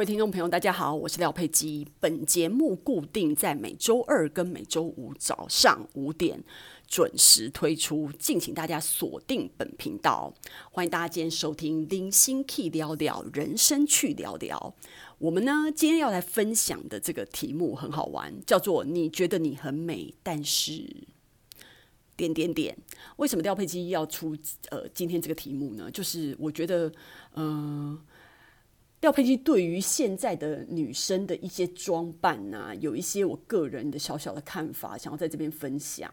各位听众朋友，大家好，我是廖佩基。本节目固定在每周二跟每周五早上五点准时推出，敬请大家锁定本频道。欢迎大家今天收听《零星 K 聊聊人生去聊聊》。我们呢，今天要来分享的这个题目很好玩，叫做“你觉得你很美，但是……”点点点。为什么廖佩基要出呃今天这个题目呢？就是我觉得，嗯、廖佩琪对于现在的女生的一些装扮呐、啊，有一些我个人的小小的看法，想要在这边分享。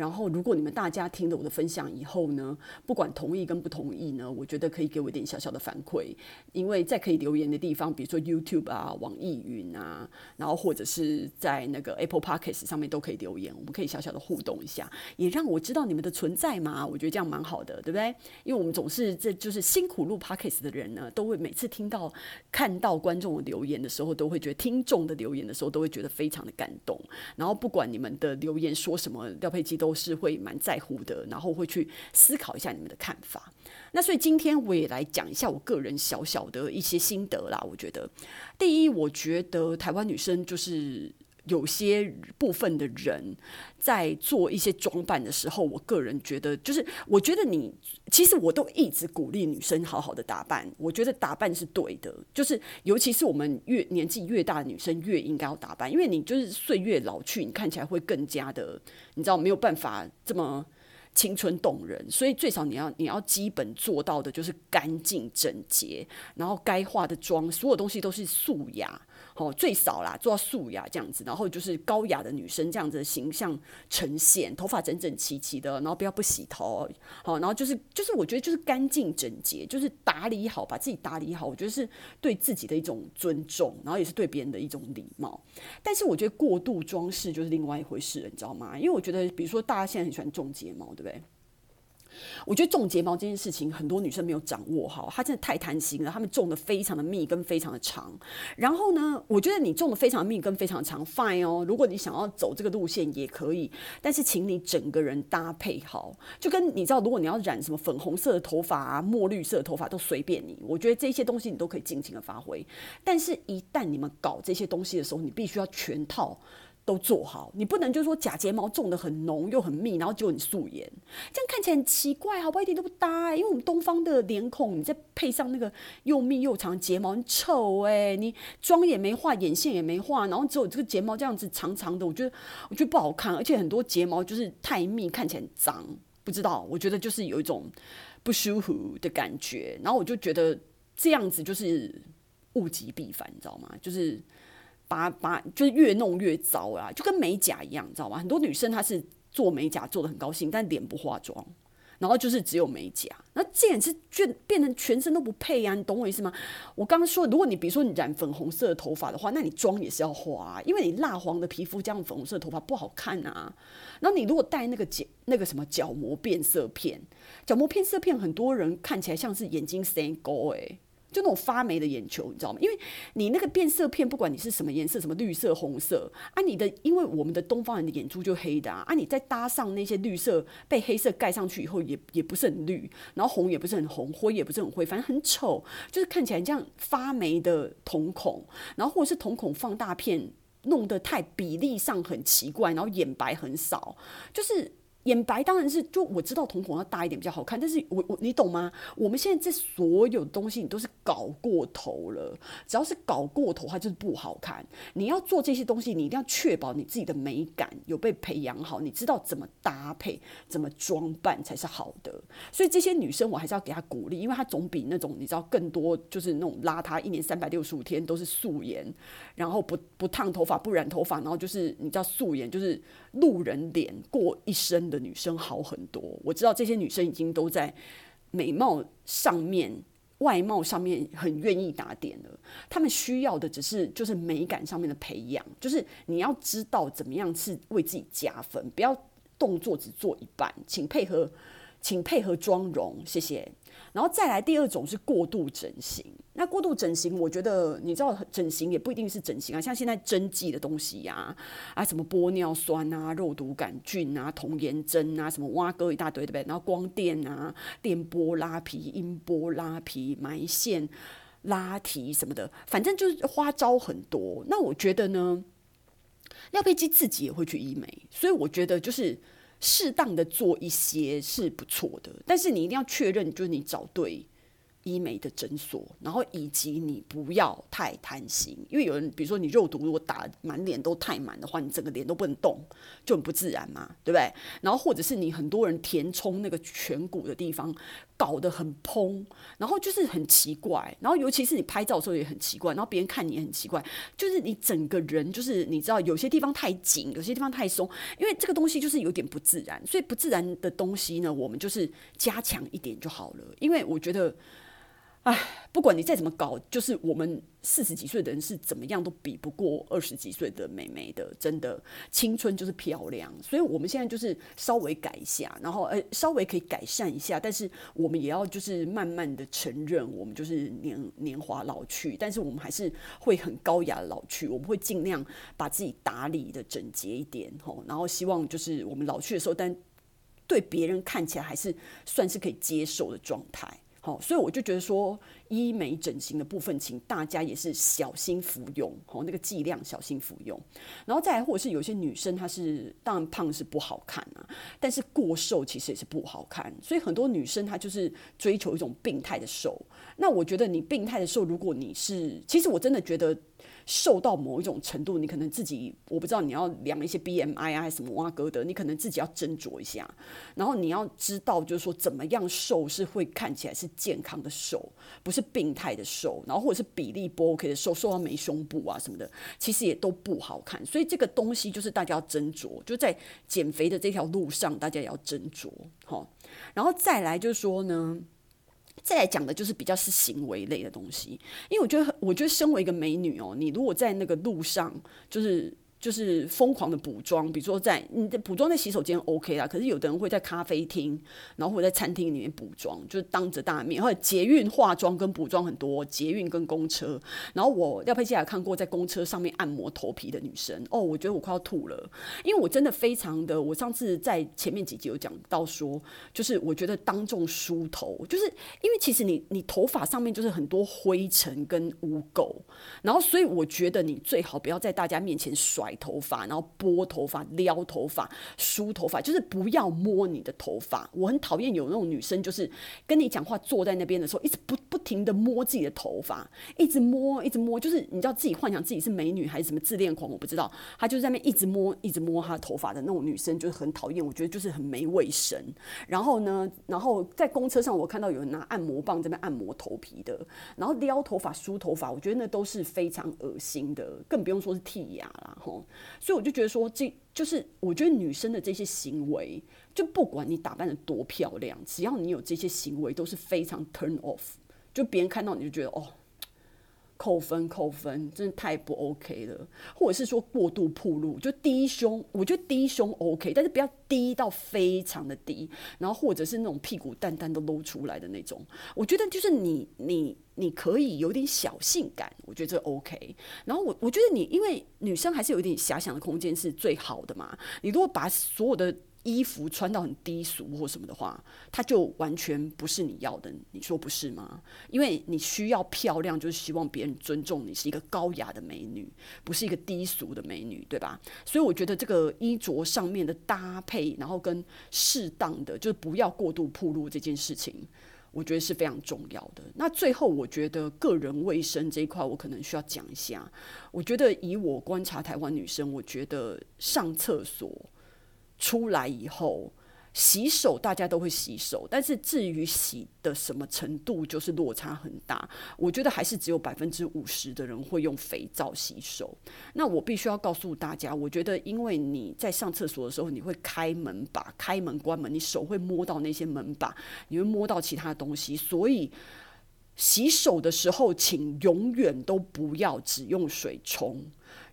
然后，如果你们大家听了我的分享以后呢，不管同意跟不同意呢，我觉得可以给我一点小小的反馈。因为在可以留言的地方，比如说 YouTube 啊、网易云啊，然后或者是在那个 Apple Podcast 上面都可以留言，我们可以小小的互动一下，也让我知道你们的存在嘛。我觉得这样蛮好的，对不对？因为我们总是这就是辛苦录 Podcast 的人呢，都会每次听到看到观众的留言的时候，都会觉得听众的留言的时候，都会觉得非常的感动。然后不管你们的留言说什么，廖佩基都。都是会蛮在乎的，然后会去思考一下你们的看法。那所以今天我也来讲一下我个人小小的一些心得啦。我觉得，第一，我觉得台湾女生就是。有些部分的人在做一些装扮的时候，我个人觉得，就是我觉得你其实我都一直鼓励女生好好的打扮。我觉得打扮是对的，就是尤其是我们越年纪越大的女生越应该要打扮，因为你就是岁月老去，你看起来会更加的，你知道没有办法这么青春动人。所以最少你要你要基本做到的就是干净整洁，然后该化的妆，所有东西都是素雅。哦，最少啦，做到素雅这样子，然后就是高雅的女生这样子的形象呈现，头发整整齐齐的，然后不要不洗头，好，然后就是就是我觉得就是干净整洁，就是打理好，把自己打理好，我觉得是对自己的一种尊重，然后也是对别人的一种礼貌。但是我觉得过度装饰就是另外一回事了，你知道吗？因为我觉得，比如说大家现在很喜欢种睫毛，对不对？我觉得种睫毛这件事情，很多女生没有掌握好，她真的太贪心了。她们种的非常的密，跟非常的长。然后呢，我觉得你种的非常密，跟非常长，fine 哦。如果你想要走这个路线也可以，但是请你整个人搭配好。就跟你知道，如果你要染什么粉红色的头发啊，墨绿色的头发都随便你。我觉得这些东西你都可以尽情的发挥。但是，一旦你们搞这些东西的时候，你必须要全套。都做好，你不能就是说假睫毛种得很浓又很密，然后就很素颜，这样看起来很奇怪，好不好？一点都不搭欸，因为我们东方的脸孔，你再配上那个又密又长睫毛，很丑欸，你妆也没画，眼线也没画，然后只有这个睫毛这样子长长的，我觉得我觉得不好看，而且很多睫毛就是太密，看起来很脏，不知道，我觉得就是有一种不舒服的感觉，然后我就觉得这样子就是物极必反，你知道吗？就是。把把就是越弄越糟啦，就跟美甲一样，你知道吗？很多女生她是做美甲做得很高兴，但脸不化妆，然后就是只有美甲，那这样是就变成全身都不配，啊，你懂我意思吗？我刚刚说，如果你比如说你染粉红色的头发的话，那你妆也是要化啊，因为你蜡黄的皮肤加上粉红色的头发不好看啊。然后你如果戴那个角那个什么角膜变色片，角膜变色片很多人看起来像是眼睛生沟诶。就那种发霉的眼球，你知道吗？因为你那个变色片，不管你是什么颜色，什么绿色、红色啊，你的因为我们的东方人的眼珠就黑的啊，啊，你再搭上那些绿色被黑色盖上去以后，也也不是很绿，然后红也不是很红，灰也不是很灰，反正很丑，就是看起来这样发霉的瞳孔，然后或者是瞳孔放大片弄得太比例上很奇怪，然后眼白很少，就是。眼白当然是，就我知道瞳孔要大一点比较好看，但是我我你懂吗？我们现在这所有东西你都是搞过头了，只要是搞过头，它就是不好看。你要做这些东西，你一定要确保你自己的美感有被培养好，你知道怎么搭配、怎么装扮才是好的。所以这些女生我还是要给她鼓励，因为她总比那种你知道更多就是那种邋遢，一年三百六十五天都是素颜，然后不不烫头发、不染头发，然后就是你知道素颜就是路人脸过一生的女生好很多，我知道这些女生已经都在美貌上面、外貌上面很愿意打点了。她们需要的只是就是美感上面的培养，就是你要知道怎么样是为自己加分，不要动作只做一半，请配合，请配合妆容，谢谢。然后再来第二种是过度整形。那过度整形，我觉得你知道，整形也不一定是整形啊，像现在针剂的东西呀、啊，什么玻尿酸啊、肉毒杆菌啊、童颜针啊，什么挖割一大堆，对不对？然后光电啊、电波拉皮、音波拉皮、埋线，拉提什么的，反正就是花招很多。那我觉得呢，廖佩基自己也会去医美，所以我觉得就是适当的做一些是不错的，但是你一定要确认，就是你找对。医美的诊所，然后以及你不要太贪心，因为有人比如说你肉毒如果打满脸都太满的话，你整个脸都不能动，就很不自然嘛，对不对？然后或者是你很多人填充那个颧骨的地方搞得很蓬，然后就是很奇怪，然后尤其是你拍照的时候也很奇怪，然后别人看你也很奇怪，就是你整个人就是你知道有些地方太紧，有些地方太松，因为这个东西就是有点不自然，所以不自然的东西呢，我们就是加强一点就好了，因为我觉得。哎，不管你再怎么搞，就是我们四十几岁的人是怎么样都比不过二十几岁的美眉的，真的青春就是漂亮。所以我们现在就是稍微改一下，然后呃稍微可以改善一下，但是我们也要就是慢慢的承认，我们就是年年华老去，但是我们还是会很高雅老去。我们会尽量把自己打理的整洁一点，吼，然后希望就是我们老去的时候，但对别人看起来还是算是可以接受的状态。好，所以我就觉得说，医美整形的部分，请大家也是小心服用，好，那个剂量小心服用。然后再来，或者是有些女生她是当然胖是不好看啊，但是过瘦其实也是不好看。所以很多女生她就是追求一种病态的瘦。那我觉得你病态的瘦，如果你是，其实我真的觉得。瘦到某一种程度，你可能自己我不知道你要量一些 BMI 啊，还是什么哇哥的，你可能自己要斟酌一下。然后你要知道，就是说怎么样瘦是会看起来是健康的瘦，不是病态的瘦。然后或者是比例不 OK 的瘦，瘦到没胸部啊什么的，其实也都不好看。所以这个东西就是大家要斟酌，就在减肥的这条路上，大家也要斟酌。好，然后再来就是说呢。再来讲的就是比较是行为类的东西，因为我觉得，我觉得身为一个美女哦，你如果在那个路上，就是。就是疯狂的补妆，比如说在你的补妆在洗手间 OK 啦，可是有的人会在咖啡厅，然后或者在餐厅里面补妆，就是当着大面，或者捷运化妆跟补妆很多，捷运跟公车。然后我廖佩琪也看过在公车上面按摩头皮的女生，哦，我觉得我快要吐了，因为我真的非常的，我上次在前面几集有讲到说，就是我觉得当众梳头，就是因为其实你你头发上面就是很多灰尘跟污垢，然后所以我觉得你最好不要在大家面前甩。头发，然后拨头发、撩头发、梳头发，就是不要摸你的头发。我很讨厌有那种女生，就是跟你讲话坐在那边的时候，一直不不停的摸自己的头发，一直摸，一直摸，就是你知道自己幻想自己是美女还是什么自恋狂，我不知道。她就在那边一直摸，一直摸她的头发的那种女生，就是很讨厌。我觉得就是很没卫生。然后呢，然后在公车上，我看到有人拿按摩棒在那边按摩头皮的，然后撩头发、梳头发，我觉得那都是非常恶心的，更不用说是剔牙啦，吼。所以我就觉得说，这就是我觉得女生的这些行为，就不管你打扮得多漂亮，只要你有这些行为，都是非常 turn off。就别人看到你就觉得哦，扣分扣分，真的太不 OK 了。或者是说过度暴露，就低胸，我觉得低胸 OK，但是不要低到非常的低，然后或者是那种屁股蛋蛋都露出来的那种。我觉得就是你你。你可以有点小性感，我觉得这 OK。然后我我觉得你，因为女生还是有一点遐想的空间是最好的嘛。你如果把所有的衣服穿到很低俗或什么的话，它就完全不是你要的。你说不是吗？因为你需要漂亮，就是希望别人尊重你是一个高雅的美女，不是一个低俗的美女，对吧？所以我觉得这个衣着上面的搭配，然后跟适当的，就是不要过度暴露这件事情。我觉得是非常重要的。那最后，我觉得个人卫生这一块，我可能需要讲一下。我觉得以我观察台湾女生，我觉得上厕所出来以后。洗手大家都会洗手，但是至于洗的什么程度，就是落差很大。我觉得还是只有百分之五十的人会用肥皂洗手。那我必须要告诉大家，我觉得因为你在上厕所的时候，你会开门把、开门关门，你手会摸到那些门把，你会摸到其他东西，所以洗手的时候，请永远都不要只用水冲，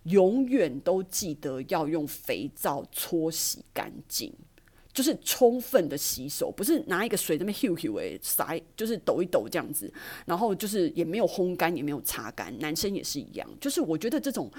永远都记得要用肥皂搓洗干净。就是充分的洗手，不是拿一个水在那边 hu hu 哎，洒就是抖一抖这样子，然后就是也没有烘干，也没有擦干。男生也是一样，就是我觉得这种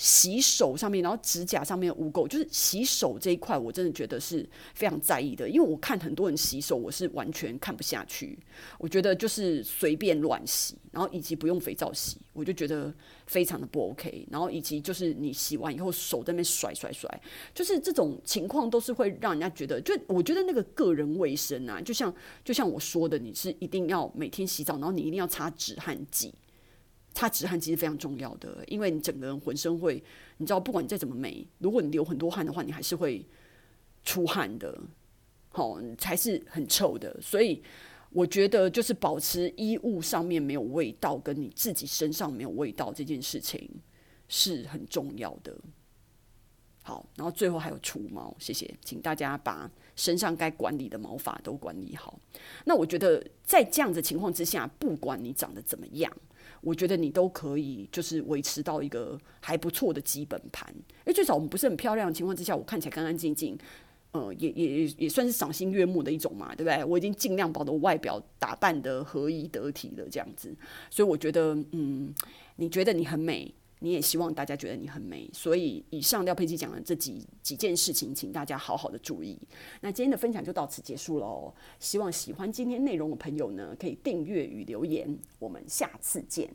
洗手上面，然后指甲上面污垢，就是洗手这一块，我真的觉得是非常在意的。因为我看很多人洗手，我是完全看不下去。我觉得就是随便乱洗，然后以及不用肥皂洗，我就觉得非常的不 OK。然后以及就是你洗完以后手在那边甩甩甩，就是这种情况都是会让人家觉得，就我觉得那个个人卫生啊，就像就像我说的，你是一定要每天洗澡，然后你一定要擦止汗剂。擦止汗其实非常重要的，因为你整个人浑身会，你知道，不管你再怎么美，如果你流很多汗的话，你还是会出汗的，好、哦，才是很臭的。所以我觉得，就是保持衣物上面没有味道，跟你自己身上没有味道这件事情是很重要的。好，然后最后还有除毛，谢谢，请大家把身上该管理的毛发都管理好。那我觉得，在这样子的情况之下，不管你长得怎么样。我觉得你都可以，就是维持到一个还不错的基本盘。因为最少我们不是很漂亮的情况之下，我看起来干干净净，呃，也也也算是赏心悦目的一种嘛，对不对？我已经尽量把我的外表打扮得合宜得体了，这样子。所以我觉得，嗯，你觉得你很美，你也希望大家觉得你很美。所以以上廖佩琪讲的这几几件事情，请大家好好的注意。那今天的分享就到此结束喽。希望喜欢今天内容的朋友呢，可以订阅与留言。我们下次见。